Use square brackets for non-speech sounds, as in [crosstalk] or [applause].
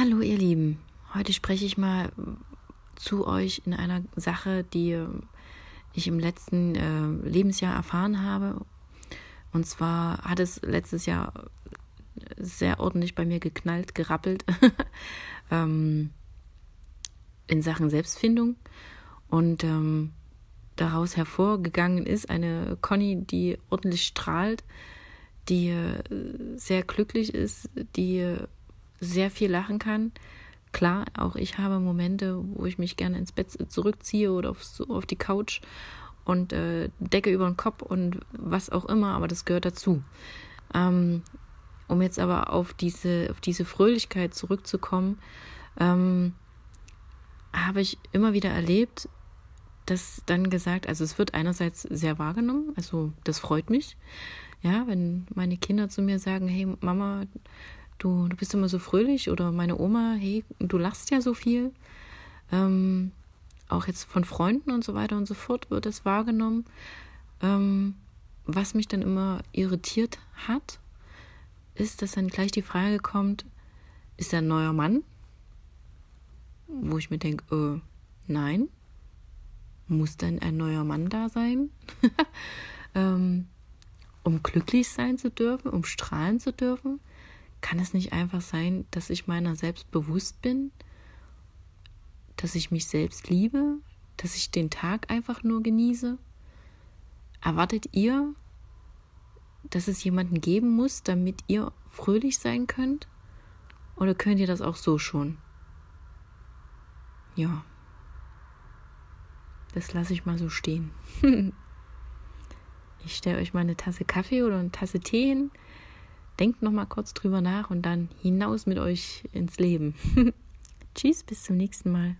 Hallo ihr Lieben, heute spreche ich mal zu euch in einer Sache, die ich im letzten äh, Lebensjahr erfahren habe. Und zwar hat es letztes Jahr sehr ordentlich bei mir geknallt, gerappelt [laughs] ähm, in Sachen Selbstfindung. Und ähm, daraus hervorgegangen ist eine Conny, die ordentlich strahlt, die äh, sehr glücklich ist, die sehr viel lachen kann. Klar, auch ich habe Momente, wo ich mich gerne ins Bett zurückziehe oder auf, auf die Couch und äh, Decke über den Kopf und was auch immer, aber das gehört dazu. Ähm, um jetzt aber auf diese, auf diese Fröhlichkeit zurückzukommen, ähm, habe ich immer wieder erlebt, dass dann gesagt, also es wird einerseits sehr wahrgenommen, also das freut mich. Ja, wenn meine Kinder zu mir sagen, hey Mama, du, du bist immer so fröhlich oder meine Oma, hey, du lachst ja so viel. Ähm, auch jetzt von Freunden und so weiter und so fort wird es wahrgenommen. Ähm, was mich dann immer irritiert hat, ist, dass dann gleich die Frage kommt, ist er ein neuer Mann? Wo ich mir denke, äh, nein. Muss denn ein neuer Mann da sein? [laughs] ähm, um glücklich sein zu dürfen, um strahlen zu dürfen? Kann es nicht einfach sein, dass ich meiner selbst bewusst bin, dass ich mich selbst liebe, dass ich den Tag einfach nur genieße? Erwartet ihr, dass es jemanden geben muss, damit ihr fröhlich sein könnt? Oder könnt ihr das auch so schon? Ja, das lasse ich mal so stehen. [laughs] ich stelle euch mal eine Tasse Kaffee oder eine Tasse Tee hin Denkt noch mal kurz drüber nach und dann hinaus mit euch ins Leben. [laughs] Tschüss, bis zum nächsten Mal.